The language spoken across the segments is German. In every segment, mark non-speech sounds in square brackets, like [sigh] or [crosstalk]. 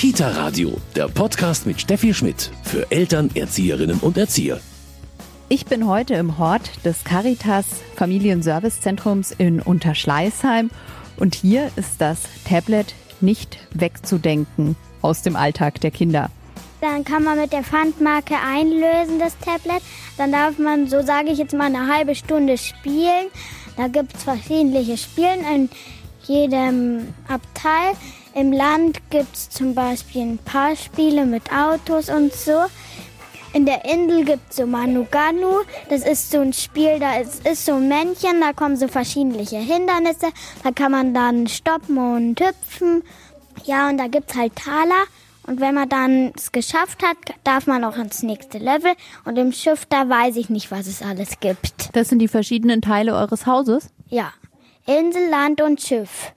Kita Radio, der Podcast mit Steffi Schmidt für Eltern, Erzieherinnen und Erzieher. Ich bin heute im Hort des Caritas Familienservicezentrums in Unterschleißheim und hier ist das Tablet nicht wegzudenken aus dem Alltag der Kinder. Dann kann man mit der Pfandmarke einlösen, das Tablet. Dann darf man, so sage ich jetzt mal, eine halbe Stunde spielen. Da gibt es verschiedene Spielen in jedem Abteil. Im Land gibt es zum Beispiel ein paar Spiele mit Autos und so. In der Insel gibt es so Manuganu. Das ist so ein Spiel, da ist, ist so ein Männchen, da kommen so verschiedene Hindernisse. Da kann man dann stoppen und hüpfen. Ja, und da gibt es halt Taler. Und wenn man dann es geschafft hat, darf man auch ins nächste Level. Und im Schiff, da weiß ich nicht, was es alles gibt. Das sind die verschiedenen Teile eures Hauses? Ja. Insel, Land und Schiff.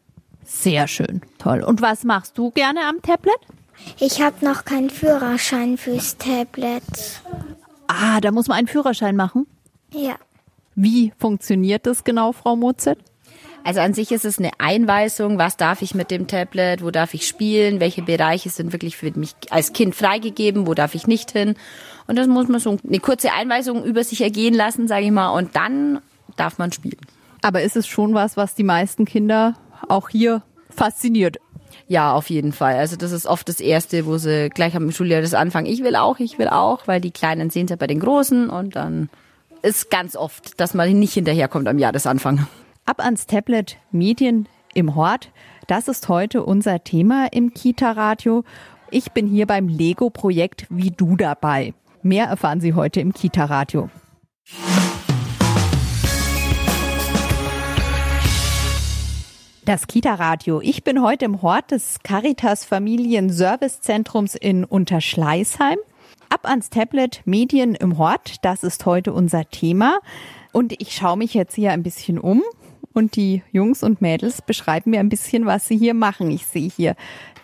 Sehr schön. Toll. Und was machst du gerne am Tablet? Ich habe noch keinen Führerschein fürs Tablet. Ah, da muss man einen Führerschein machen? Ja. Wie funktioniert das genau, Frau Mozart? Also an sich ist es eine Einweisung, was darf ich mit dem Tablet, wo darf ich spielen, welche Bereiche sind wirklich für mich als Kind freigegeben, wo darf ich nicht hin. Und das muss man so eine kurze Einweisung über sich ergehen lassen, sage ich mal, und dann darf man spielen. Aber ist es schon was, was die meisten Kinder auch hier fasziniert? Ja, auf jeden Fall. Also das ist oft das Erste, wo sie gleich am Schuljahr das anfangen. Ich will auch, ich will auch, weil die Kleinen sehen es ja bei den Großen und dann ist ganz oft, dass man nicht hinterherkommt am Jahresanfang. Ab ans Tablet Medien im Hort. Das ist heute unser Thema im Kita-Radio. Ich bin hier beim Lego-Projekt Wie du dabei. Mehr erfahren Sie heute im Kita-Radio. Das Kita-Radio. Ich bin heute im Hort des Caritas Familien-Service-Zentrums in Unterschleißheim. Ab ans Tablet Medien im Hort. Das ist heute unser Thema. Und ich schaue mich jetzt hier ein bisschen um und die Jungs und Mädels beschreiben mir ein bisschen, was sie hier machen. Ich sehe hier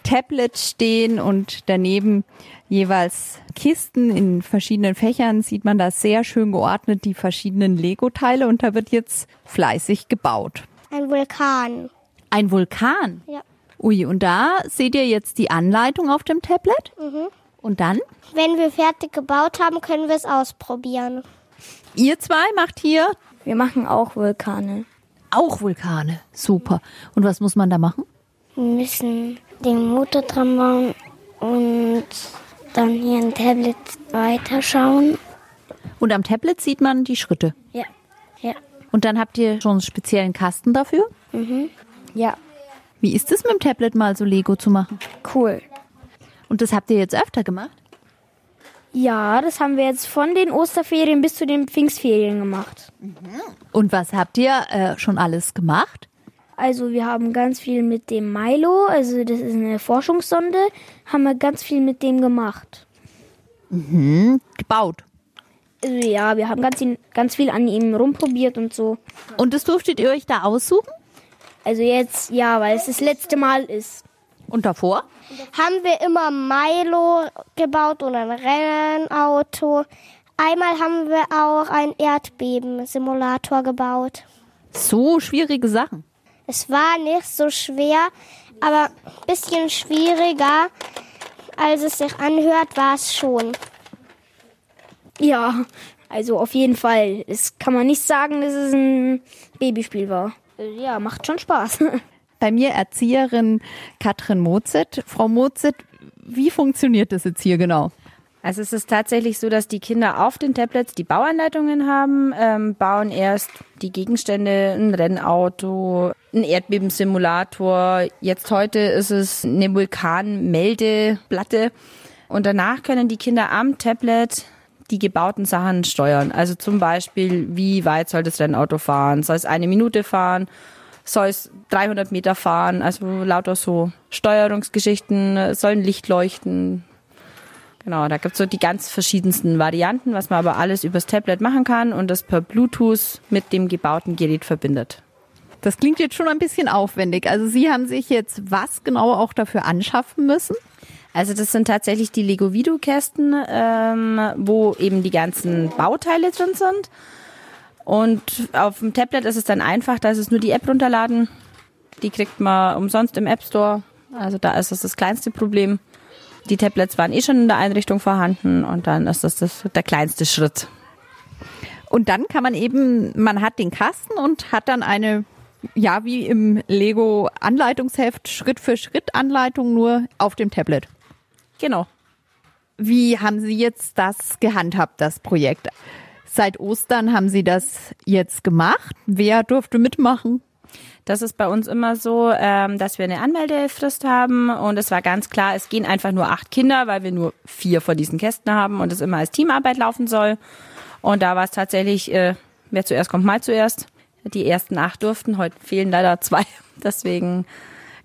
Tablets stehen und daneben jeweils Kisten in verschiedenen Fächern sieht man da sehr schön geordnet die verschiedenen Lego-Teile und da wird jetzt fleißig gebaut. Ein Vulkan. Ein Vulkan? Ja. Ui, und da seht ihr jetzt die Anleitung auf dem Tablet? Mhm. Und dann? Wenn wir fertig gebaut haben, können wir es ausprobieren. Ihr zwei macht hier Wir machen auch Vulkane. auch Vulkane. Super. Und was muss man da machen? Wir müssen den Motor dran bauen und dann hier ein Tablet weiterschauen. Und am Tablet sieht man die Schritte. Ja. Ja. Und dann habt ihr schon einen speziellen Kasten dafür? Ja, Wie ist es mit dem Tablet mal so Lego zu machen? cool. Und das habt ihr jetzt öfter gemacht? Ja, das haben wir jetzt von den Osterferien bis zu den Pfingstferien gemacht. Und was habt ihr äh, schon alles gemacht? Also wir haben ganz viel mit dem Milo, also das ist eine Forschungssonde, haben wir ganz viel mit dem gemacht. Gebaut. Also ja, wir haben ganz, ganz viel an ihm rumprobiert und so. Und das durftet ihr euch da aussuchen? Also jetzt, ja, weil es das letzte Mal ist. Und davor? Haben wir immer Milo gebaut oder ein Rennauto. Einmal haben wir auch einen Erdbeben-Simulator gebaut. So schwierige Sachen. Es war nicht so schwer, aber ein bisschen schwieriger, als es sich anhört, war es schon. Ja, also auf jeden Fall. Es kann man nicht sagen, dass es ein Babyspiel war. Ja, macht schon Spaß. [laughs] Bei mir Erzieherin Katrin Mozet. Frau Mozet, wie funktioniert das jetzt hier genau? Also es ist tatsächlich so, dass die Kinder auf den Tablets die Bauanleitungen haben, ähm, bauen erst die Gegenstände, ein Rennauto, ein Erdbebensimulator. Jetzt heute ist es eine Vulkanmeldeplatte. Und danach können die Kinder am Tablet die gebauten Sachen steuern. Also zum Beispiel, wie weit soll das Rennauto fahren? Soll es eine Minute fahren? Soll es 300 Meter fahren? Also lauter so Steuerungsgeschichten, soll ein Licht leuchten? Genau, da gibt's so die ganz verschiedensten Varianten, was man aber alles übers Tablet machen kann und das per Bluetooth mit dem gebauten Gerät verbindet. Das klingt jetzt schon ein bisschen aufwendig. Also Sie haben sich jetzt was genau auch dafür anschaffen müssen? Also das sind tatsächlich die Lego Videokästen, ähm, wo eben die ganzen Bauteile drin sind. Und auf dem Tablet ist es dann einfach, da ist es nur die App runterladen. Die kriegt man umsonst im App Store. Also da ist es das kleinste Problem. Die Tablets waren eh schon in der Einrichtung vorhanden und dann ist das, das der kleinste Schritt. Und dann kann man eben, man hat den Kasten und hat dann eine, ja, wie im Lego Anleitungsheft, Schritt für Schritt Anleitung nur auf dem Tablet. Genau. Wie haben Sie jetzt das gehandhabt, das Projekt? Seit Ostern haben Sie das jetzt gemacht. Wer durfte mitmachen? Das ist bei uns immer so, ähm, dass wir eine Anmeldefrist haben und es war ganz klar, es gehen einfach nur acht Kinder, weil wir nur vier von diesen Kästen haben und es immer als Teamarbeit laufen soll. Und da war es tatsächlich, äh, wer zuerst kommt, mal zuerst. Die ersten acht durften, heute fehlen leider zwei. [laughs] Deswegen,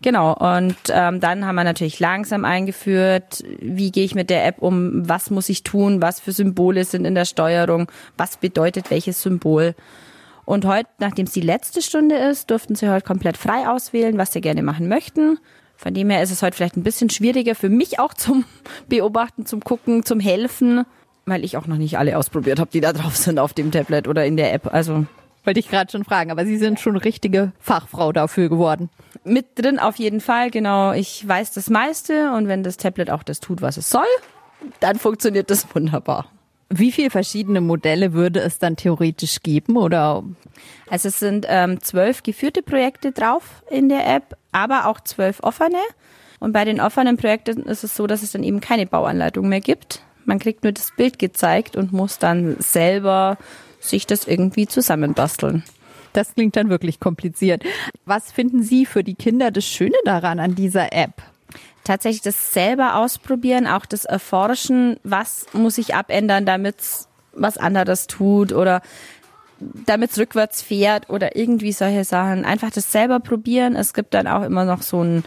genau. Und ähm, dann haben wir natürlich langsam eingeführt, wie gehe ich mit der App um, was muss ich tun, was für Symbole sind in der Steuerung, was bedeutet welches Symbol. Und heute, nachdem es die letzte Stunde ist, durften sie heute komplett frei auswählen, was sie gerne machen möchten. Von dem her ist es heute vielleicht ein bisschen schwieriger für mich auch zum [laughs] Beobachten, zum Gucken, zum Helfen, weil ich auch noch nicht alle ausprobiert habe, die da drauf sind auf dem Tablet oder in der App. Also wollte ich gerade schon fragen, aber Sie sind schon richtige Fachfrau dafür geworden. Mit drin auf jeden Fall, genau. Ich weiß das meiste und wenn das Tablet auch das tut, was es soll, dann funktioniert das wunderbar. Wie viele verschiedene Modelle würde es dann theoretisch geben oder? Also es sind ähm, zwölf geführte Projekte drauf in der App, aber auch zwölf offene. Und bei den offenen Projekten ist es so, dass es dann eben keine Bauanleitung mehr gibt. Man kriegt nur das Bild gezeigt und muss dann selber sich das irgendwie zusammenbasteln. Das klingt dann wirklich kompliziert. Was finden Sie für die Kinder das Schöne daran an dieser App? Tatsächlich das selber ausprobieren, auch das Erforschen, was muss ich abändern, damit was anderes tut oder damit es rückwärts fährt oder irgendwie solche Sachen. Einfach das selber probieren. Es gibt dann auch immer noch so ein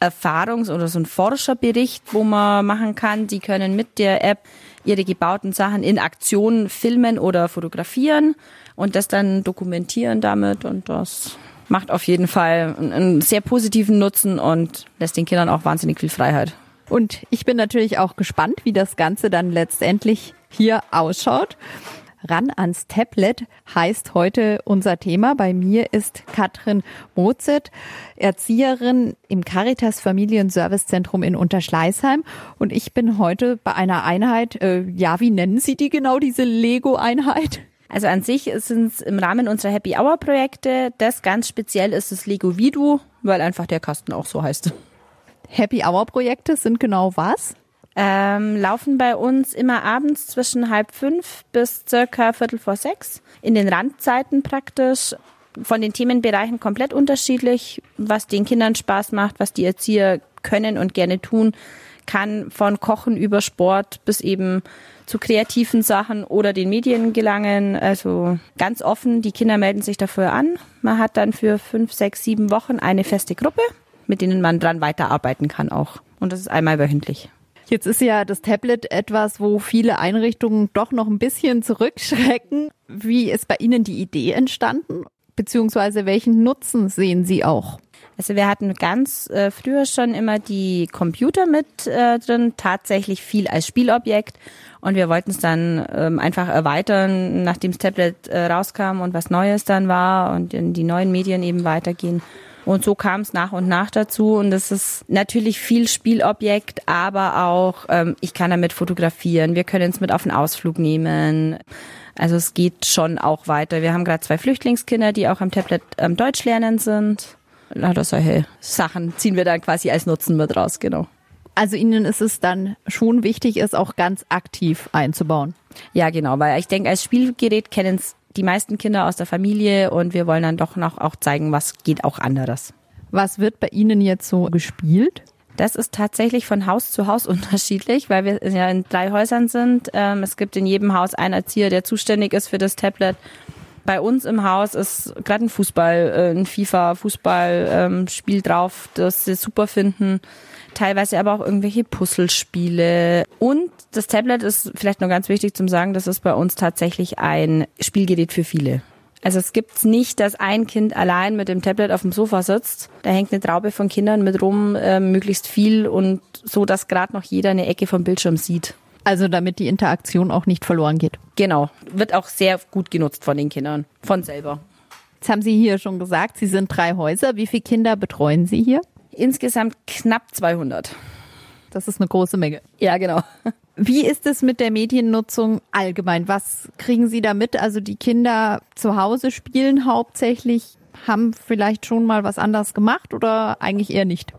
Erfahrungs- oder so ein Forscherbericht, wo man machen kann. Die können mit der App ihre gebauten Sachen in Aktion filmen oder fotografieren und das dann dokumentieren damit und das macht auf jeden Fall einen sehr positiven Nutzen und lässt den Kindern auch wahnsinnig viel Freiheit. Und ich bin natürlich auch gespannt, wie das Ganze dann letztendlich hier ausschaut. Ran ans Tablet heißt heute unser Thema. Bei mir ist Katrin Mozet, Erzieherin im Caritas Familienservicezentrum in Unterschleißheim. Und ich bin heute bei einer Einheit, äh, ja, wie nennen Sie die genau, diese Lego-Einheit? Also an sich sind es im Rahmen unserer Happy Hour Projekte. Das ganz speziell ist das Lego Vidu, weil einfach der Kasten auch so heißt. Happy Hour Projekte sind genau was? ähm, laufen bei uns immer abends zwischen halb fünf bis circa viertel vor sechs. In den Randzeiten praktisch. Von den Themenbereichen komplett unterschiedlich, was den Kindern Spaß macht, was die Erzieher können und gerne tun, kann von Kochen über Sport bis eben zu kreativen Sachen oder den Medien gelangen. Also ganz offen, die Kinder melden sich dafür an. Man hat dann für fünf, sechs, sieben Wochen eine feste Gruppe, mit denen man dran weiterarbeiten kann auch. Und das ist einmal wöchentlich. Jetzt ist ja das Tablet etwas, wo viele Einrichtungen doch noch ein bisschen zurückschrecken. Wie ist bei Ihnen die Idee entstanden? Beziehungsweise welchen Nutzen sehen Sie auch? Also wir hatten ganz äh, früher schon immer die Computer mit äh, drin, tatsächlich viel als Spielobjekt. Und wir wollten es dann ähm, einfach erweitern, nachdem das Tablet äh, rauskam und was Neues dann war und in die neuen Medien eben weitergehen. Und so kam es nach und nach dazu. Und es ist natürlich viel Spielobjekt, aber auch, ähm, ich kann damit fotografieren. Wir können es mit auf den Ausflug nehmen. Also es geht schon auch weiter. Wir haben gerade zwei Flüchtlingskinder, die auch am Tablet ähm, Deutsch lernen sind. Lauter solche Sachen ziehen wir dann quasi als Nutzen mit raus, genau. Also Ihnen ist es dann schon wichtig, es auch ganz aktiv einzubauen. Ja, genau, weil ich denke, als Spielgerät kennen es die meisten Kinder aus der Familie und wir wollen dann doch noch auch zeigen, was geht auch anderes. Was wird bei Ihnen jetzt so gespielt? Das ist tatsächlich von Haus zu Haus [laughs] unterschiedlich, weil wir ja in drei Häusern sind. Ähm, es gibt in jedem Haus einen Erzieher, der zuständig ist für das Tablet. Bei uns im Haus ist gerade ein Fußball, äh, ein FIFA-Fußballspiel ähm, drauf, das sie super finden teilweise aber auch irgendwelche Puzzlespiele. Und das Tablet ist vielleicht noch ganz wichtig zum sagen, das ist bei uns tatsächlich ein Spielgerät für viele. Also es gibt's nicht, dass ein Kind allein mit dem Tablet auf dem Sofa sitzt. Da hängt eine Traube von Kindern mit rum, äh, möglichst viel und so, dass gerade noch jeder eine Ecke vom Bildschirm sieht. Also damit die Interaktion auch nicht verloren geht. Genau, wird auch sehr gut genutzt von den Kindern, von selber. Jetzt haben Sie hier schon gesagt, Sie sind drei Häuser. Wie viele Kinder betreuen Sie hier? Insgesamt knapp 200. Das ist eine große Menge. Ja, genau. Wie ist es mit der Mediennutzung allgemein? Was kriegen Sie da mit? Also die Kinder zu Hause spielen hauptsächlich, haben vielleicht schon mal was anderes gemacht oder eigentlich eher nicht?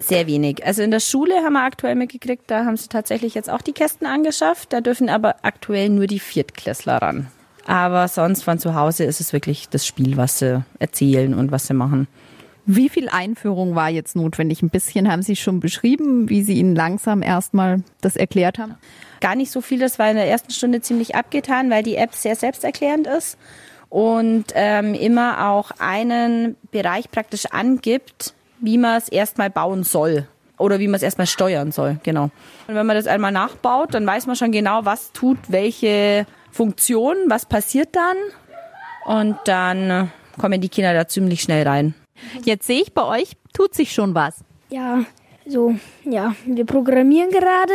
Sehr wenig. Also in der Schule haben wir aktuell mitgekriegt, da haben sie tatsächlich jetzt auch die Kästen angeschafft. Da dürfen aber aktuell nur die Viertklässler ran. Aber sonst von zu Hause ist es wirklich das Spiel, was sie erzählen und was sie machen. Wie viel Einführung war jetzt notwendig? Ein bisschen haben Sie schon beschrieben, wie Sie Ihnen langsam erstmal das erklärt haben. Gar nicht so viel, das war in der ersten Stunde ziemlich abgetan, weil die App sehr selbsterklärend ist und ähm, immer auch einen Bereich praktisch angibt, wie man es erstmal bauen soll oder wie man es erstmal steuern soll, genau. Und wenn man das einmal nachbaut, dann weiß man schon genau, was tut welche Funktion, was passiert dann und dann kommen die Kinder da ziemlich schnell rein. Jetzt sehe ich bei euch, tut sich schon was. Ja, so, ja, wir programmieren gerade.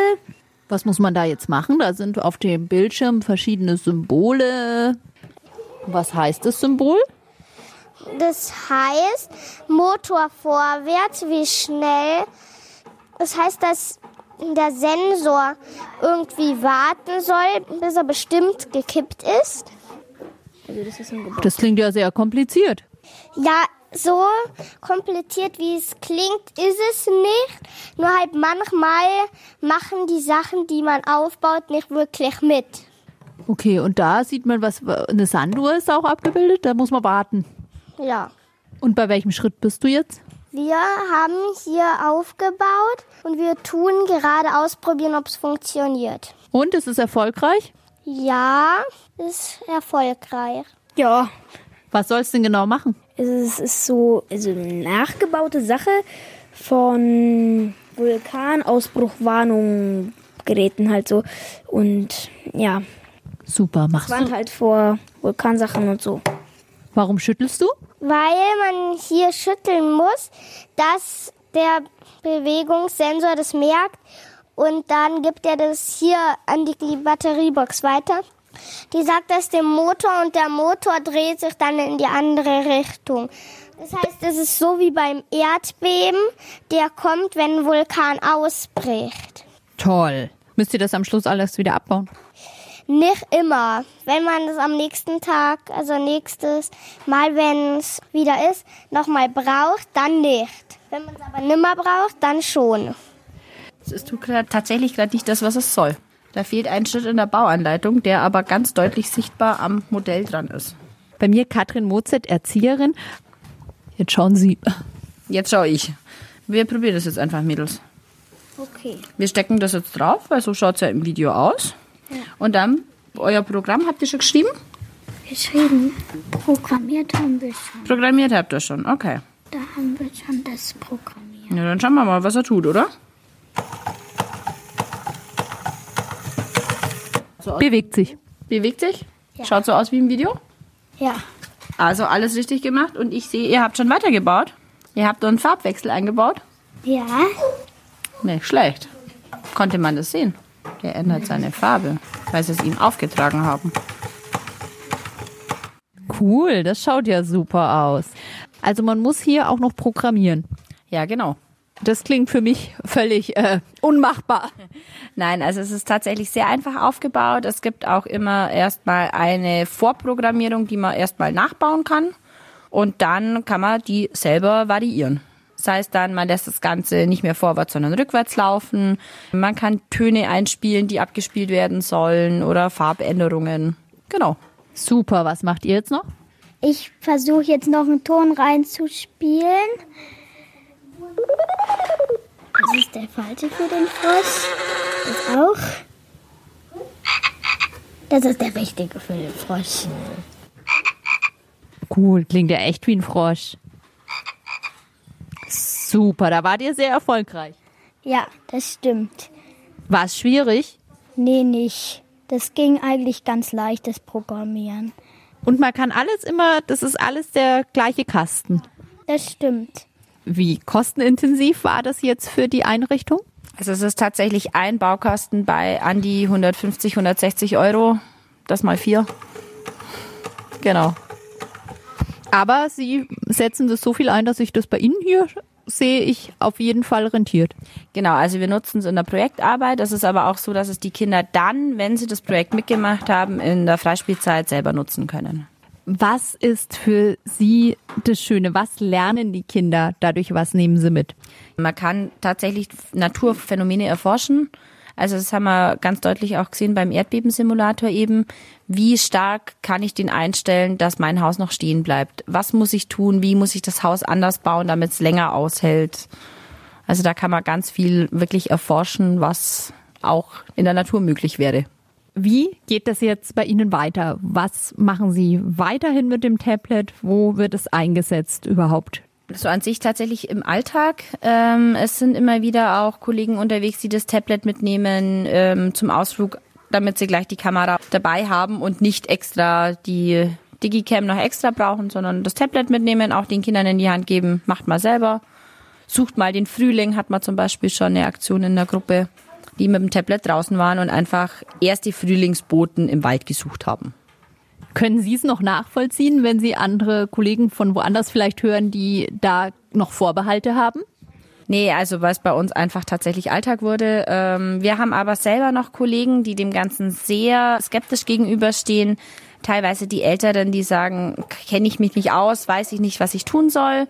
Was muss man da jetzt machen? Da sind auf dem Bildschirm verschiedene Symbole. Was heißt das Symbol? Das heißt, Motor vorwärts, wie schnell. Das heißt, dass der Sensor irgendwie warten soll, bis er bestimmt gekippt ist. Das klingt ja sehr kompliziert. Ja, so kompliziert wie es klingt, ist es nicht. Nur halt manchmal machen die Sachen, die man aufbaut, nicht wirklich mit. Okay, und da sieht man, was eine Sanduhr ist auch abgebildet. Da muss man warten. Ja. Und bei welchem Schritt bist du jetzt? Wir haben hier aufgebaut und wir tun gerade ausprobieren, ob es funktioniert. Und ist es erfolgreich? Ja, ist erfolgreich. Ja, Was soll es denn genau machen? es ist, so also eine nachgebaute Sache von Vulkanausbruchwarnung Geräten halt so. Und ja, Super, machst warnt du. halt vor Vulkansachen und so. Warum schüttelst du? Weil man hier schütteln muss, dass der Bewegungssensor das merkt und dann gibt er das hier an die Batteriebox weiter. Die sagt das dem Motor und der Motor dreht sich dann in die andere Richtung. Das heißt, es ist so wie beim Erdbeben, der kommt, wenn ein Vulkan ausbricht. Toll. Müsst ihr das am Schluss alles wieder abbauen? Nicht immer. Wenn man es am nächsten Tag, also nächstes Mal, wenn es wieder ist, nochmal braucht, dann nicht. Wenn man es aber nimmer braucht, dann schon. Es tut grad tatsächlich gerade nicht das, was es soll. Da fehlt ein Schritt in der Bauanleitung, der aber ganz deutlich sichtbar am Modell dran ist. Bei mir Katrin Mozet, Erzieherin. Jetzt schauen Sie. Jetzt schaue ich. Wir probieren das jetzt einfach, Mädels. Okay. Wir stecken das jetzt drauf, weil so schaut es ja im Video aus. Und dann, euer Programm habt ihr schon geschrieben? Geschrieben. Programmiert haben wir schon. Programmiert habt ihr schon, okay. Da haben wir schon das programmiert. Ja, dann schauen wir mal, was er tut, oder? Bewegt sich. Bewegt sich? Schaut so aus wie im Video? Ja. Also alles richtig gemacht. Und ich sehe, ihr habt schon weitergebaut. Ihr habt einen Farbwechsel eingebaut. Ja. Nicht schlecht. Konnte man das sehen? Der ändert seine Farbe, weil sie es ihm aufgetragen haben. Cool, das schaut ja super aus. Also man muss hier auch noch programmieren. Ja, genau. Das klingt für mich völlig äh, unmachbar. Nein, also es ist tatsächlich sehr einfach aufgebaut. Es gibt auch immer erstmal eine Vorprogrammierung, die man erstmal nachbauen kann. Und dann kann man die selber variieren. Das heißt dann, man lässt das Ganze nicht mehr vorwärts, sondern rückwärts laufen. Man kann Töne einspielen, die abgespielt werden sollen oder Farbänderungen. Genau. Super, was macht ihr jetzt noch? Ich versuche jetzt noch einen Ton reinzuspielen. Das ist der falsche für den Frosch. Das auch. Das ist der richtige für den Frosch. Cool, klingt ja echt wie ein Frosch. Super, da wart ihr sehr erfolgreich. Ja, das stimmt. War es schwierig? Nee, nicht. Das ging eigentlich ganz leicht, das Programmieren. Und man kann alles immer, das ist alles der gleiche Kasten. Das stimmt. Wie kostenintensiv war das jetzt für die Einrichtung? Also es ist tatsächlich ein Baukasten bei an die 150, 160 Euro. Das mal vier. Genau. Aber Sie setzen das so viel ein, dass sich das bei Ihnen hier sehe ich auf jeden Fall rentiert. Genau, also wir nutzen es in der Projektarbeit. Das ist aber auch so, dass es die Kinder dann, wenn sie das Projekt mitgemacht haben, in der Freispielzeit selber nutzen können. Was ist für Sie das Schöne? Was lernen die Kinder dadurch? Was nehmen sie mit? Man kann tatsächlich Naturphänomene erforschen. Also das haben wir ganz deutlich auch gesehen beim Erdbebensimulator eben. Wie stark kann ich den einstellen, dass mein Haus noch stehen bleibt? Was muss ich tun? Wie muss ich das Haus anders bauen, damit es länger aushält? Also da kann man ganz viel wirklich erforschen, was auch in der Natur möglich wäre. Wie geht das jetzt bei Ihnen weiter? Was machen Sie weiterhin mit dem Tablet? Wo wird es eingesetzt überhaupt? So an sich tatsächlich im Alltag. Ähm, es sind immer wieder auch Kollegen unterwegs, die das Tablet mitnehmen ähm, zum Ausflug, damit sie gleich die Kamera dabei haben und nicht extra die Digicam noch extra brauchen, sondern das Tablet mitnehmen, auch den Kindern in die Hand geben, macht mal selber. Sucht mal den Frühling, hat man zum Beispiel schon eine Aktion in der Gruppe die mit dem Tablet draußen waren und einfach erst die Frühlingsboten im Wald gesucht haben. Können Sie es noch nachvollziehen, wenn Sie andere Kollegen von woanders vielleicht hören, die da noch Vorbehalte haben? Nee, also es bei uns einfach tatsächlich Alltag wurde. Ähm, wir haben aber selber noch Kollegen, die dem Ganzen sehr skeptisch gegenüberstehen. Teilweise die Älteren, die sagen, kenne ich mich nicht aus, weiß ich nicht, was ich tun soll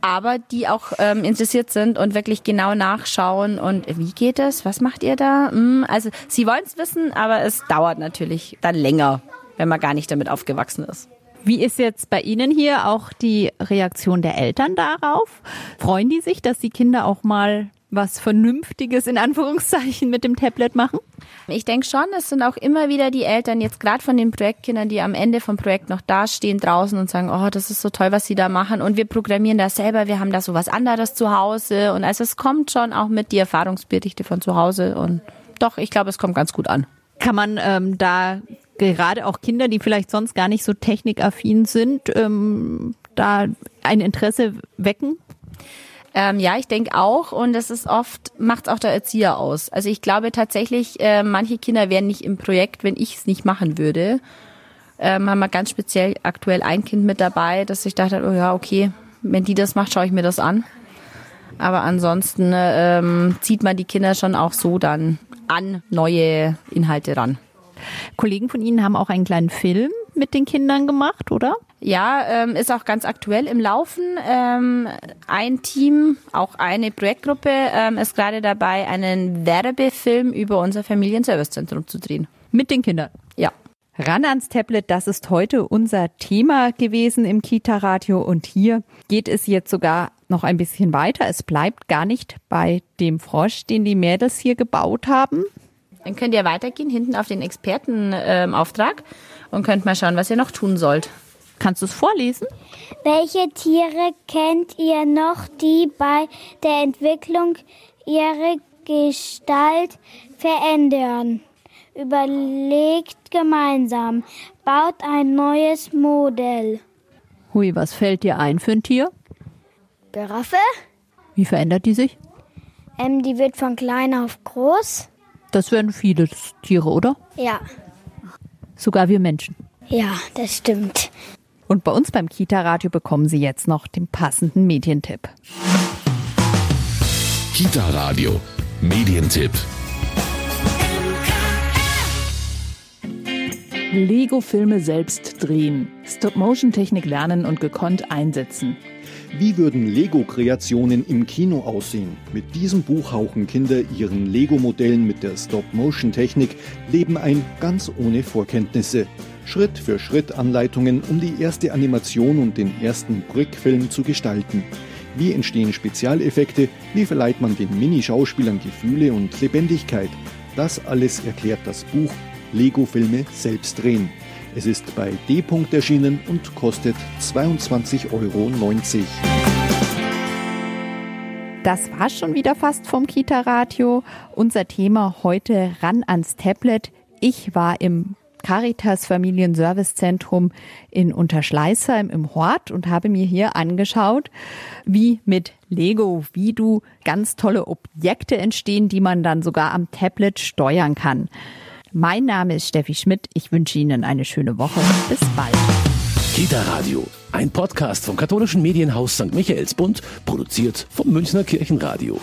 aber die auch ähm, interessiert sind und wirklich genau nachschauen und wie geht es, was macht ihr da? Hm, also sie wollen es wissen, aber es dauert natürlich dann länger, wenn man gar nicht damit aufgewachsen ist. Wie ist jetzt bei Ihnen hier auch die Reaktion der Eltern darauf? Freuen die sich, dass die Kinder auch mal was Vernünftiges in Anführungszeichen mit dem Tablet machen? Ich denke schon, es sind auch immer wieder die Eltern, jetzt gerade von den Projektkindern, die am Ende vom Projekt noch dastehen draußen und sagen, oh, das ist so toll, was sie da machen. Und wir programmieren das selber, wir haben da so was anderes zu Hause. Und also es kommt schon auch mit die Erfahrungsberichte von zu Hause. Und doch, ich glaube, es kommt ganz gut an. Kann man ähm, da gerade auch Kinder, die vielleicht sonst gar nicht so technikaffin sind, ähm, da ein Interesse wecken? Ähm, ja, ich denke auch. Und das ist oft, macht auch der Erzieher aus. Also ich glaube tatsächlich, äh, manche Kinder wären nicht im Projekt, wenn ich es nicht machen würde. Ähm, haben wir ganz speziell aktuell ein Kind mit dabei, dass ich dachte, oh ja, okay, wenn die das macht, schaue ich mir das an. Aber ansonsten ähm, zieht man die Kinder schon auch so dann an neue Inhalte ran. Kollegen von Ihnen haben auch einen kleinen Film mit den Kindern gemacht, oder? Ja, ähm, ist auch ganz aktuell im Laufen. Ähm, ein Team, auch eine Projektgruppe, ähm, ist gerade dabei, einen Werbefilm über unser Familienservicezentrum zu drehen. Mit den Kindern? Ja. Ran ans Tablet, das ist heute unser Thema gewesen im Kita-Radio und hier geht es jetzt sogar noch ein bisschen weiter. Es bleibt gar nicht bei dem Frosch, den die Mädels hier gebaut haben. Dann könnt ihr weitergehen, hinten auf den Expertenauftrag und könnt mal schauen, was ihr noch tun sollt. Kannst du es vorlesen? Welche Tiere kennt ihr noch, die bei der Entwicklung ihre Gestalt verändern? Überlegt gemeinsam, baut ein neues Modell. Hui, was fällt dir ein für ein Tier? Giraffe? Wie verändert die sich? Ähm, die wird von klein auf groß. Das werden viele Tiere, oder? Ja. Sogar wir Menschen. Ja, das stimmt. Und bei uns beim Kita-Radio bekommen Sie jetzt noch den passenden Medientipp. Kita-Radio, Medientipp. Lego-Filme selbst drehen, Stop-Motion-Technik lernen und gekonnt einsetzen. Wie würden Lego-Kreationen im Kino aussehen? Mit diesem Buch hauchen Kinder ihren Lego-Modellen mit der Stop-Motion-Technik Leben ein, ganz ohne Vorkenntnisse. Schritt für Schritt Anleitungen, um die erste Animation und den ersten Brickfilm zu gestalten. Wie entstehen Spezialeffekte? Wie verleiht man den Mini-Schauspielern Gefühle und Lebendigkeit? Das alles erklärt das Buch Lego-Filme selbst drehen. Es ist bei D. erschienen und kostet 22,90 Euro. Das war schon wieder fast vom Kita-Radio. Unser Thema heute ran ans Tablet. Ich war im Caritas Familienservicezentrum in Unterschleißheim im Hort und habe mir hier angeschaut, wie mit Lego, wie du ganz tolle Objekte entstehen, die man dann sogar am Tablet steuern kann. Mein Name ist Steffi Schmidt. Ich wünsche Ihnen eine schöne Woche. Bis bald. Kita Radio, ein Podcast vom katholischen Medienhaus St. Michaelsbund, produziert vom Münchner Kirchenradio.